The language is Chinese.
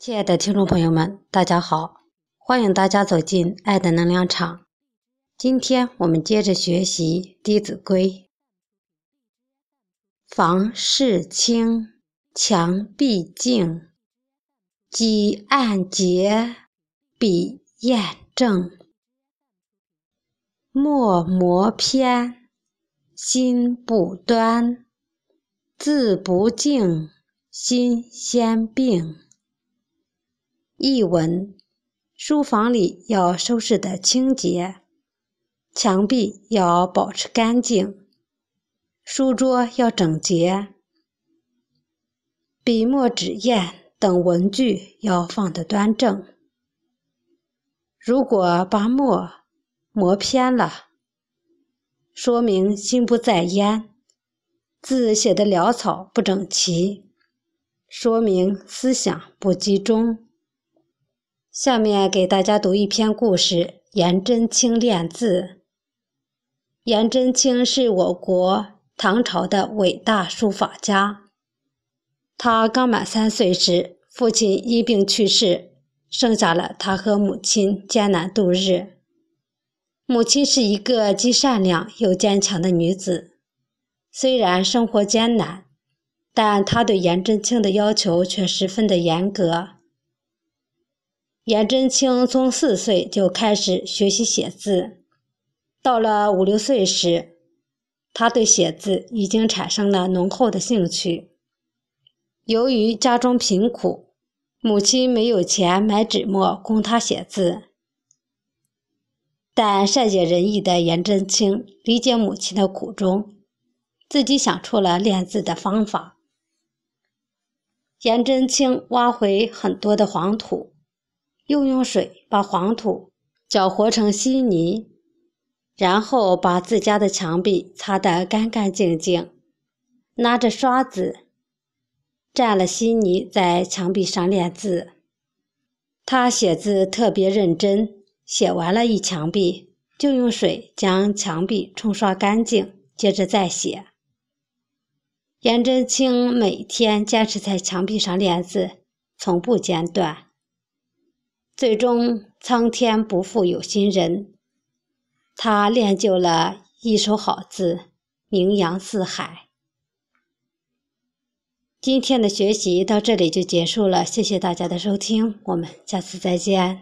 亲爱的听众朋友们，大家好！欢迎大家走进爱的能量场。今天我们接着学习《弟子规》：房事清，墙壁净，几案洁，笔砚正。墨磨偏，心不端；字不净，心先病。译文：书房里要收拾的清洁，墙壁要保持干净，书桌要整洁，笔墨纸砚等文具要放得端正。如果把墨磨偏了，说明心不在焉；字写得潦草不整齐，说明思想不集中。下面给大家读一篇故事：颜真卿练字。颜真卿是我国唐朝的伟大书法家。他刚满三岁时，父亲因病去世，剩下了他和母亲艰难度日。母亲是一个既善良又坚强的女子，虽然生活艰难，但她对颜真卿的要求却十分的严格。颜真卿从四岁就开始学习写字，到了五六岁时，他对写字已经产生了浓厚的兴趣。由于家中贫苦，母亲没有钱买纸墨供他写字，但善解人意的颜真卿理解母亲的苦衷，自己想出了练字的方法。颜真卿挖回很多的黄土。又用水把黄土搅和成稀泥，然后把自家的墙壁擦得干干净净，拿着刷子蘸了稀泥在墙壁上练字。他写字特别认真，写完了一墙壁，就用水将墙壁冲刷干净，接着再写。颜真卿每天坚持在墙壁上练字，从不间断。最终，苍天不负有心人，他练就了一手好字，名扬四海。今天的学习到这里就结束了，谢谢大家的收听，我们下次再见。